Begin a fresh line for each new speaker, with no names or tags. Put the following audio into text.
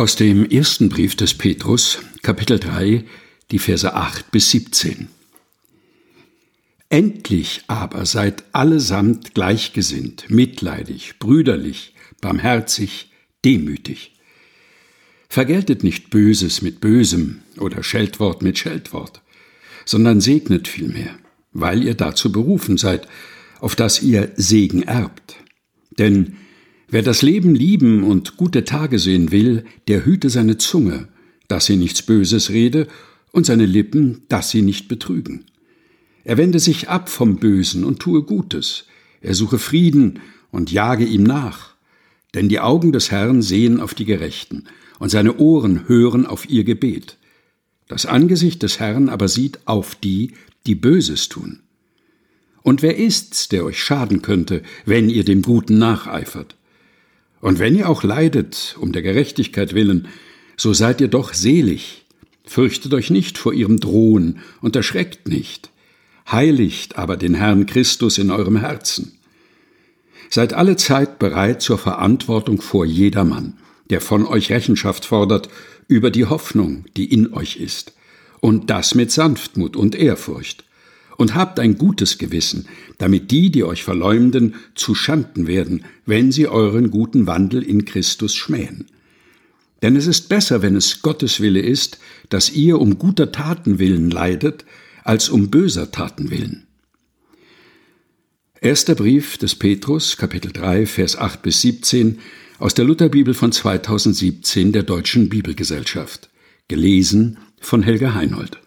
Aus dem ersten Brief des Petrus, Kapitel 3, die Verse 8 bis 17. Endlich aber seid allesamt gleichgesinnt, mitleidig, brüderlich, barmherzig, demütig. Vergeltet nicht Böses mit Bösem oder Scheltwort mit Scheltwort, sondern segnet vielmehr, weil ihr dazu berufen seid, auf dass ihr Segen erbt. Denn wer das Leben lieben und gute Tage sehen will, der hüte seine Zunge, dass sie nichts Böses rede, und seine Lippen, dass sie nicht betrügen. Er wende sich ab vom Bösen und tue Gutes, er suche Frieden und jage ihm nach. Denn die Augen des Herrn sehen auf die Gerechten, und seine Ohren hören auf ihr Gebet. Das Angesicht des Herrn aber sieht auf die, die Böses tun. Und wer ist's, der euch schaden könnte, wenn ihr dem Guten nacheifert? Und wenn ihr auch leidet, um der Gerechtigkeit willen, so seid ihr doch selig. Fürchtet euch nicht vor ihrem Drohen und erschreckt nicht. Heiligt aber den Herrn Christus in eurem Herzen. Seid alle Zeit bereit zur Verantwortung vor jedermann, der von euch Rechenschaft fordert über die Hoffnung, die in euch ist, und das mit Sanftmut und Ehrfurcht und habt ein gutes Gewissen, damit die, die euch verleumden, zu Schanden werden, wenn sie euren guten Wandel in Christus schmähen. Denn es ist besser, wenn es Gottes Wille ist, dass ihr um guter Taten willen leidet, als um böser Taten willen. Erster Brief des Petrus, Kapitel 3, Vers 8 bis 17 aus der Lutherbibel von 2017 der Deutschen Bibelgesellschaft. Gelesen von Helga Heinold.